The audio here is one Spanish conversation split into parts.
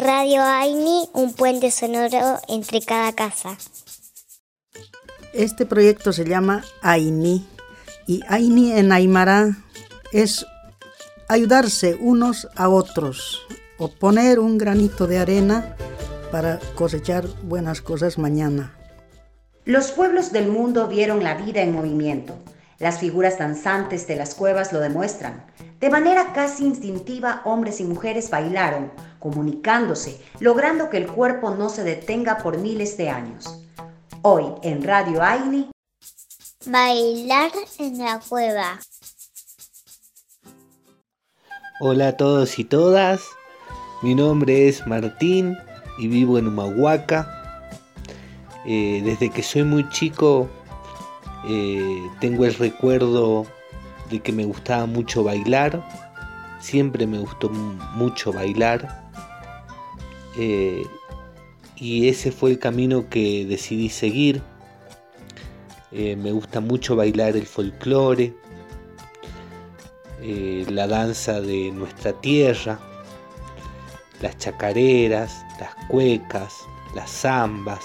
Radio Aini, un puente sonoro entre cada casa. Este proyecto se llama Aini y Aini en Aymara es ayudarse unos a otros o poner un granito de arena para cosechar buenas cosas mañana. Los pueblos del mundo vieron la vida en movimiento. Las figuras danzantes de las cuevas lo demuestran. De manera casi instintiva, hombres y mujeres bailaron, comunicándose, logrando que el cuerpo no se detenga por miles de años. Hoy en Radio Aini. Bailar en la cueva. Hola a todos y todas. Mi nombre es Martín y vivo en Humahuaca. Eh, desde que soy muy chico eh, tengo el recuerdo de que me gustaba mucho bailar. Siempre me gustó mucho bailar. Eh, y ese fue el camino que decidí seguir. me gusta mucho bailar el folclore, la danza de nuestra tierra, las chacareras, las cuecas, las zambas,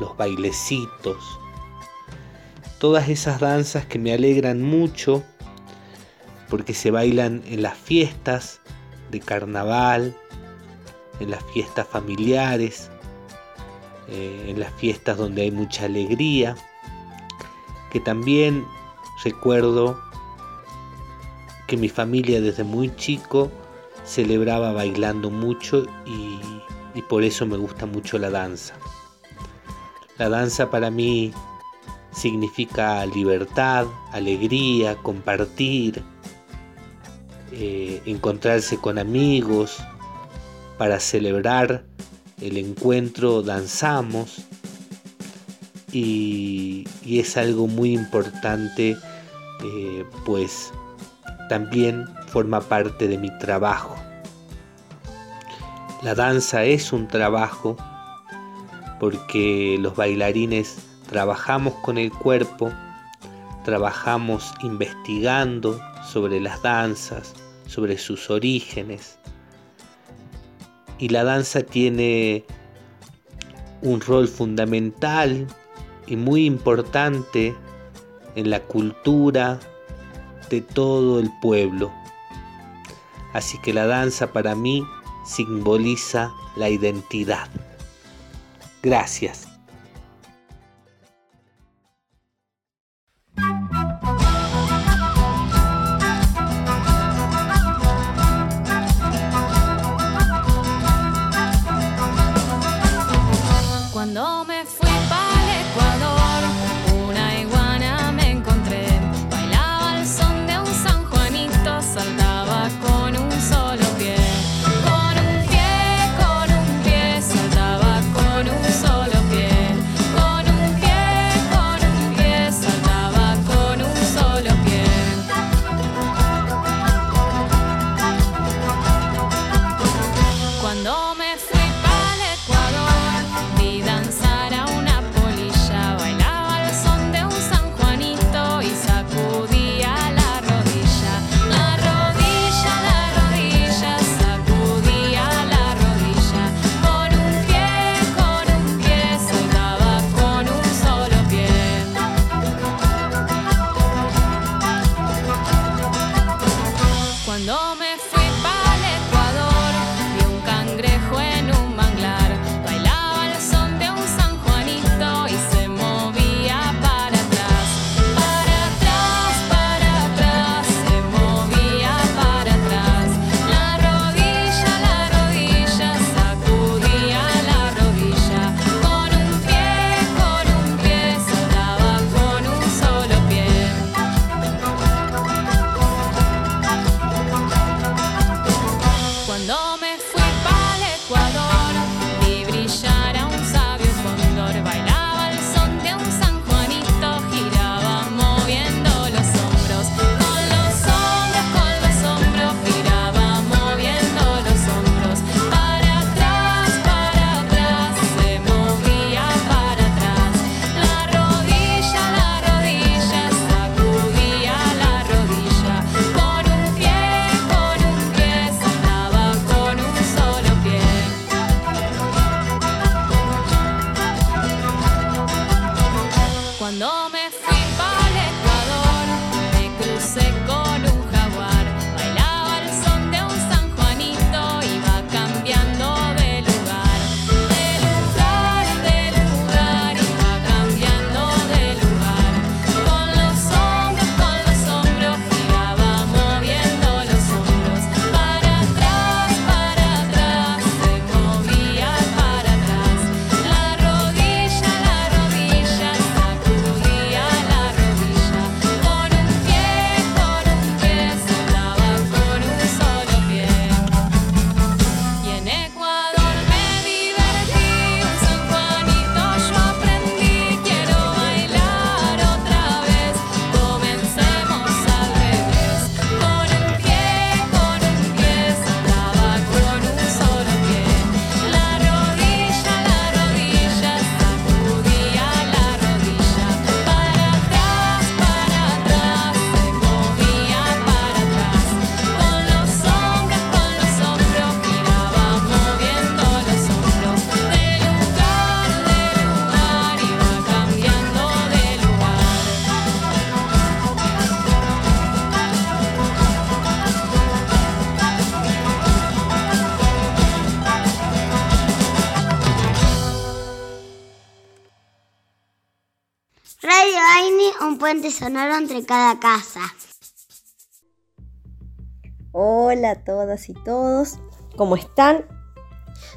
los bailecitos, todas esas danzas que me alegran mucho porque se bailan en las fiestas de carnaval, en las fiestas familiares, eh, en las fiestas donde hay mucha alegría, que también recuerdo que mi familia desde muy chico celebraba bailando mucho y, por eso me gusta mucho la danza. La danza para mí significa libertad, alegría, compartir, eh, encontrarse con amigos, para celebrar el encuentro danzamos y, es algo muy importante eh, pues también forma parte de mi trabajo. La danza es un trabajo porque los bailarines trabajamos con el cuerpo, trabajamos investigando sobre las danzas, sobre sus orígenes. Y la danza tiene un rol fundamental y muy importante en la cultura de todo el pueblo. Así que la danza para mí simboliza la identidad. Gracias. Un puente sonoro entre cada casa. Hola a todas y todos, ¿cómo están?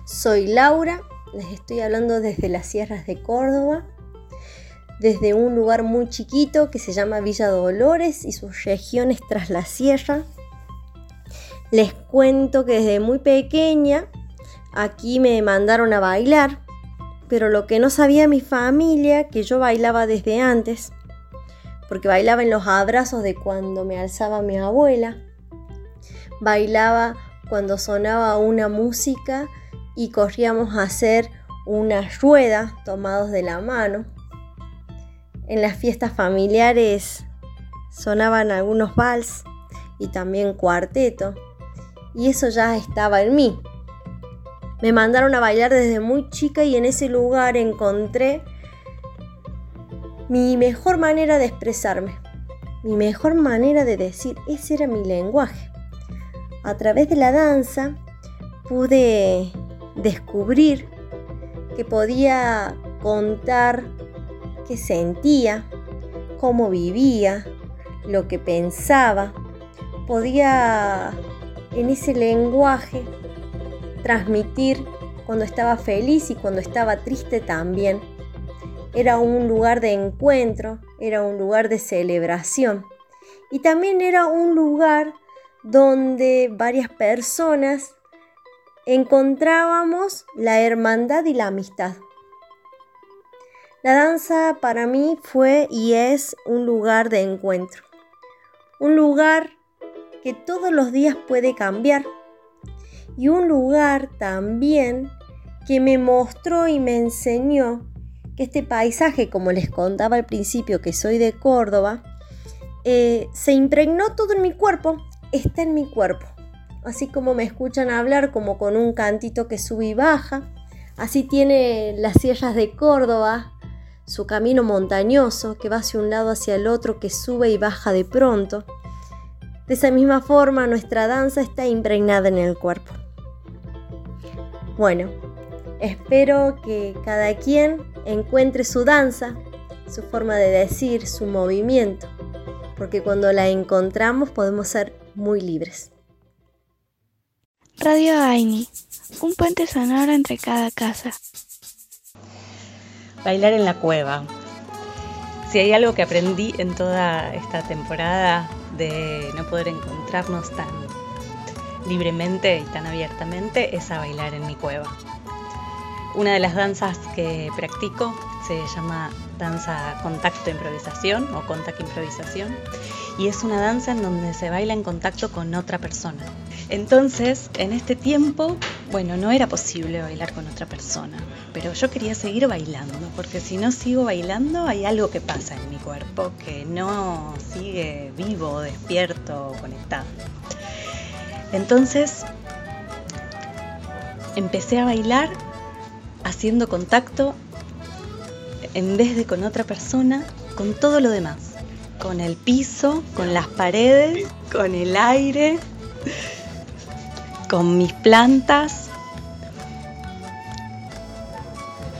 Soy Laura, les estoy hablando desde las sierras de Córdoba, desde un lugar muy chiquito que se llama Villa Dolores y sus regiones tras la sierra. Les cuento que desde muy pequeña aquí me mandaron a bailar pero lo que no sabía mi familia, que yo bailaba desde antes, porque bailaba en los abrazos de cuando me alzaba mi abuela, bailaba cuando sonaba una música y corríamos a hacer una rueda tomados de la mano. En las fiestas familiares sonaban algunos vals y también cuarteto, y eso ya estaba en mí. Me mandaron a bailar desde muy chica y en ese lugar encontré mi mejor manera de expresarme, mi mejor manera de decir, ese era mi lenguaje. A través de la danza pude descubrir que podía contar qué sentía, cómo vivía, lo que pensaba. Podía en ese lenguaje transmitir cuando estaba feliz y cuando estaba triste también. Era un lugar de encuentro, era un lugar de celebración. Y también era un lugar donde varias personas encontrábamos la hermandad y la amistad. La danza para mí fue y es un lugar de encuentro, un lugar que todos los días puede cambiar. Y un lugar también que me mostró y me enseñó que este paisaje, como les contaba al principio que soy de Córdoba, eh, se impregnó todo en mi cuerpo, está en mi cuerpo. Así como me escuchan hablar como con un cantito que sube y baja, así tiene las sierras de Córdoba, su camino montañoso que va hacia un lado hacia el otro, que sube y baja de pronto. De esa misma forma nuestra danza está impregnada en el cuerpo. Bueno, espero que cada quien encuentre su danza, su forma de decir, su movimiento, porque cuando la encontramos podemos ser muy libres. Radio Aini, un puente sonoro entre cada casa. Bailar en la cueva. Si hay algo que aprendí en toda esta temporada de no poder encontrarnos tan libremente y tan abiertamente es a bailar en mi cueva. Una de las danzas que practico se llama danza contacto improvisación o contact improvisación y es una danza en donde se baila en contacto con otra persona. Entonces, en este tiempo, bueno, no era posible bailar con otra persona, pero yo quería seguir bailando, porque si no sigo bailando hay algo que pasa en mi cuerpo que no sigue vivo, despierto, conectado. Entonces empecé a bailar haciendo contacto en vez de con otra persona, con todo lo demás. Con el piso, con las paredes, con el aire, con mis plantas,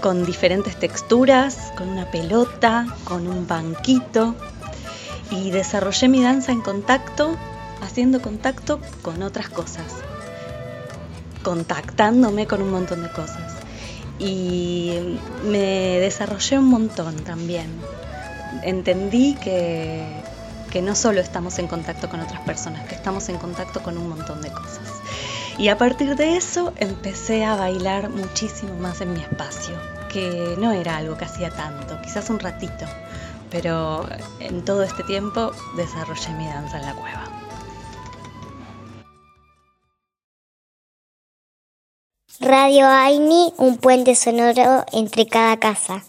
con diferentes texturas, con una pelota, con un banquito. Y desarrollé mi danza en contacto haciendo contacto con otras cosas, contactándome con un montón de cosas. Y me desarrollé un montón también. Entendí que, que no solo estamos en contacto con otras personas, que estamos en contacto con un montón de cosas. Y a partir de eso empecé a bailar muchísimo más en mi espacio, que no era algo que hacía tanto, quizás un ratito, pero en todo este tiempo desarrollé mi danza en la cueva. Radio Aini, un puente sonoro entre cada casa.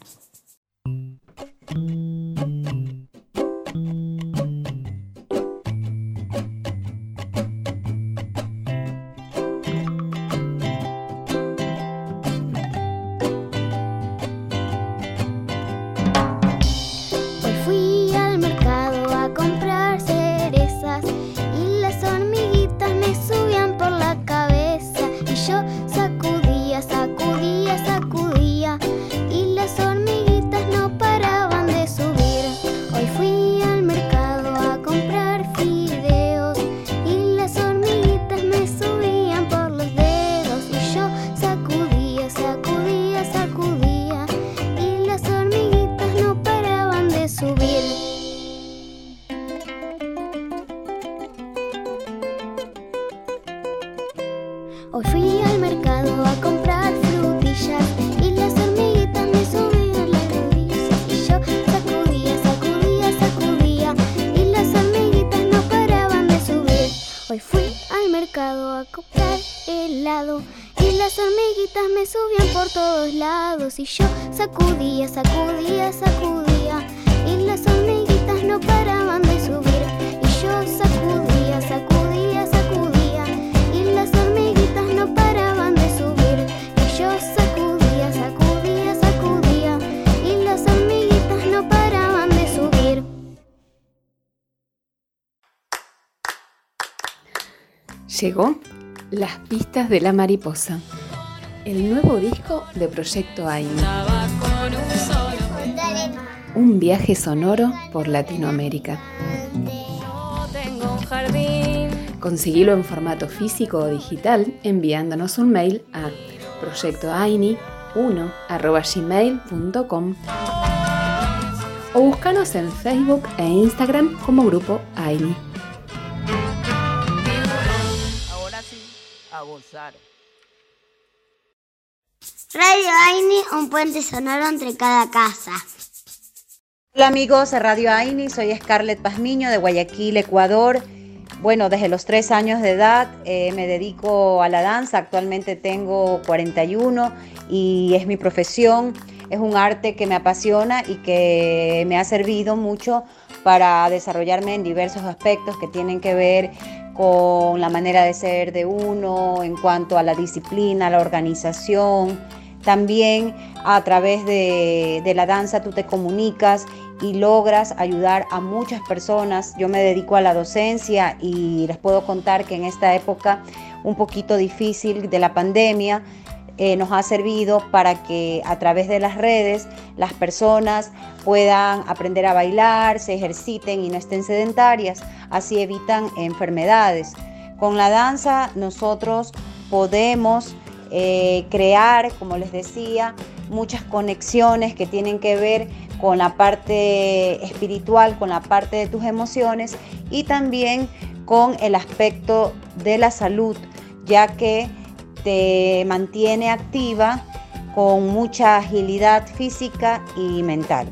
Hoy fui al mercado a comprar frutillas y las hormiguitas me subían las rodillas y yo sacudía, sacudía, sacudía y las hormiguitas no paraban de subir. Hoy fui al mercado a comprar helado y las hormiguitas me subían por todos lados y yo sacudía, sacudía, sacudía y las hormiguitas no paraban Llegó Las pistas de la mariposa, el nuevo disco de Proyecto AINI. Un viaje sonoro por Latinoamérica. Conseguilo en formato físico o digital enviándonos un mail a proyectoaini1.gmail.com o búscanos en Facebook e Instagram como grupo AINI. Radio Aini, un puente sonoro entre cada casa. Hola amigos de Radio Aini, soy Scarlett Pazmiño de Guayaquil, Ecuador. Bueno, desde los tres años de edad eh, me dedico a la danza, actualmente tengo 41 y es mi profesión. Es un arte que me apasiona y que me ha servido mucho para desarrollarme en diversos aspectos que tienen que ver con la manera de ser de uno, en cuanto a la disciplina, la organización. También a través de, de, la danza tú te comunicas y logras ayudar a muchas personas. Yo me dedico a la docencia y les puedo contar que en esta época un poquito difícil de la pandemia, eh, nos ha servido para que a través de las redes las personas puedan aprender a bailar, se ejerciten y no estén sedentarias, así evitan enfermedades. Con la danza nosotros podemos eh, crear, como les decía, muchas conexiones que tienen que ver con la parte espiritual, con la parte de tus emociones y también con el aspecto de la salud, ya que te mantiene activa con mucha agilidad física y mental.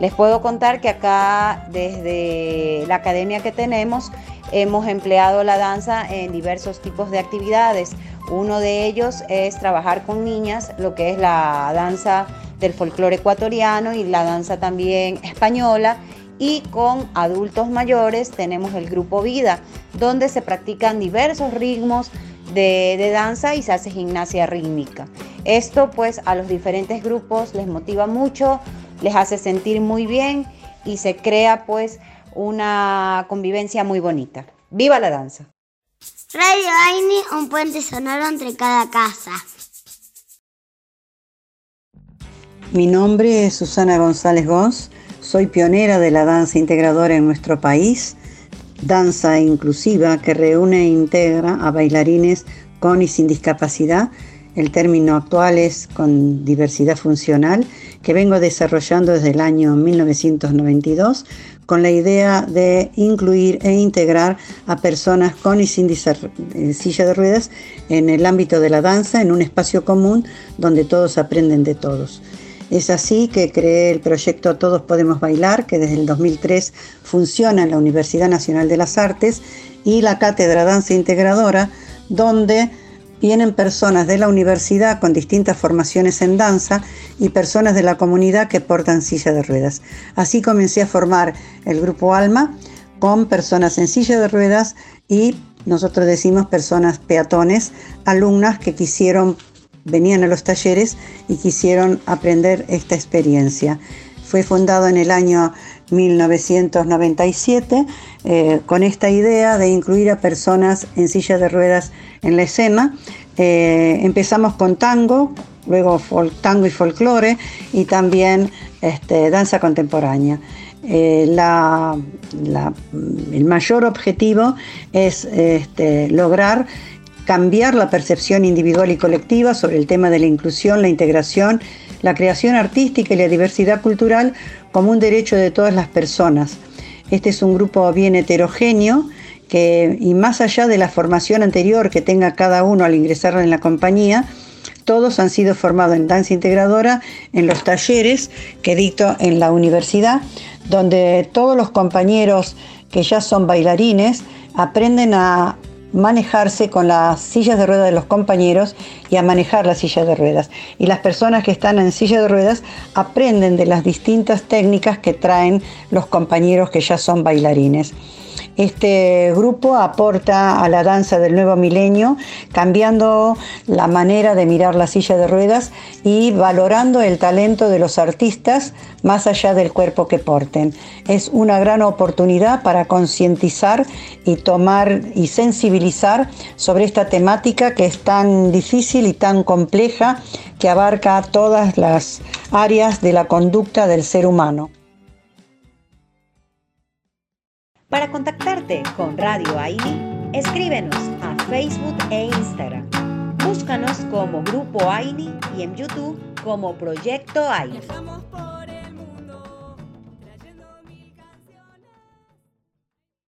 Les puedo contar que acá desde la academia que tenemos hemos empleado la danza en diversos tipos de actividades. Uno de ellos es trabajar con niñas, lo que es la danza del folclore ecuatoriano y la danza también española. Y con adultos mayores tenemos el grupo Vida, donde se practican diversos ritmos de, danza y se hace gimnasia rítmica. Esto pues a los diferentes grupos les motiva mucho, les hace sentir muy bien y se crea pues una convivencia muy bonita. ¡Viva la danza! Radio Aini, un puente sonoro entre cada casa. Mi nombre es Susana González Gons, soy pionera de la danza integradora en nuestro país danza inclusiva que reúne e integra a bailarines con y sin discapacidad. El término actual es con diversidad funcional, que vengo desarrollando desde el año 1992 con la idea de incluir e integrar a personas con y sin eh, silla de ruedas en el ámbito de la danza, en un espacio común donde todos aprenden de todos. Es así que creé el proyecto Todos Podemos Bailar, que desde el 2003 funciona en la Universidad Nacional de las Artes, y la Cátedra Danza Integradora, donde vienen personas de la universidad con distintas formaciones en danza y personas de la comunidad que portan silla de ruedas. Así comencé a formar el grupo Alma con personas en silla de ruedas y nosotros decimos personas peatones, alumnas que quisieron venían a los talleres y quisieron aprender esta experiencia. Fue fundado en el año 1997 eh, con esta idea de incluir a personas en silla de ruedas en la escena. Eh, empezamos con tango, luego tango y folclore y también este, danza contemporánea. Eh, el mayor objetivo es este, lograr cambiar la percepción individual y colectiva sobre el tema de la inclusión, la integración, la creación artística y la diversidad cultural como un derecho de todas las personas. Este es un grupo bien heterogéneo que, y más allá de la formación anterior que tenga cada uno al ingresar en la compañía, todos han sido formados en danza integradora en los talleres que dicto en la universidad, donde todos los compañeros que ya son bailarines aprenden a manejarse con las sillas de ruedas de los compañeros y a manejar las sillas de ruedas. Y las personas que están en silla de ruedas aprenden de las distintas técnicas que traen los compañeros que ya son bailarines. Este grupo aporta a la danza del nuevo milenio, cambiando la manera de mirar la silla de ruedas y valorando el talento de los artistas más allá del cuerpo que porten. Es una gran oportunidad para concientizar y tomar y sensibilizar sobre esta temática que es tan difícil y tan compleja que abarca todas las áreas de la conducta del ser humano. Para contactarte con Radio Aini, escríbenos a Facebook e Instagram. Búscanos como Grupo Aini y en YouTube como Proyecto Aini.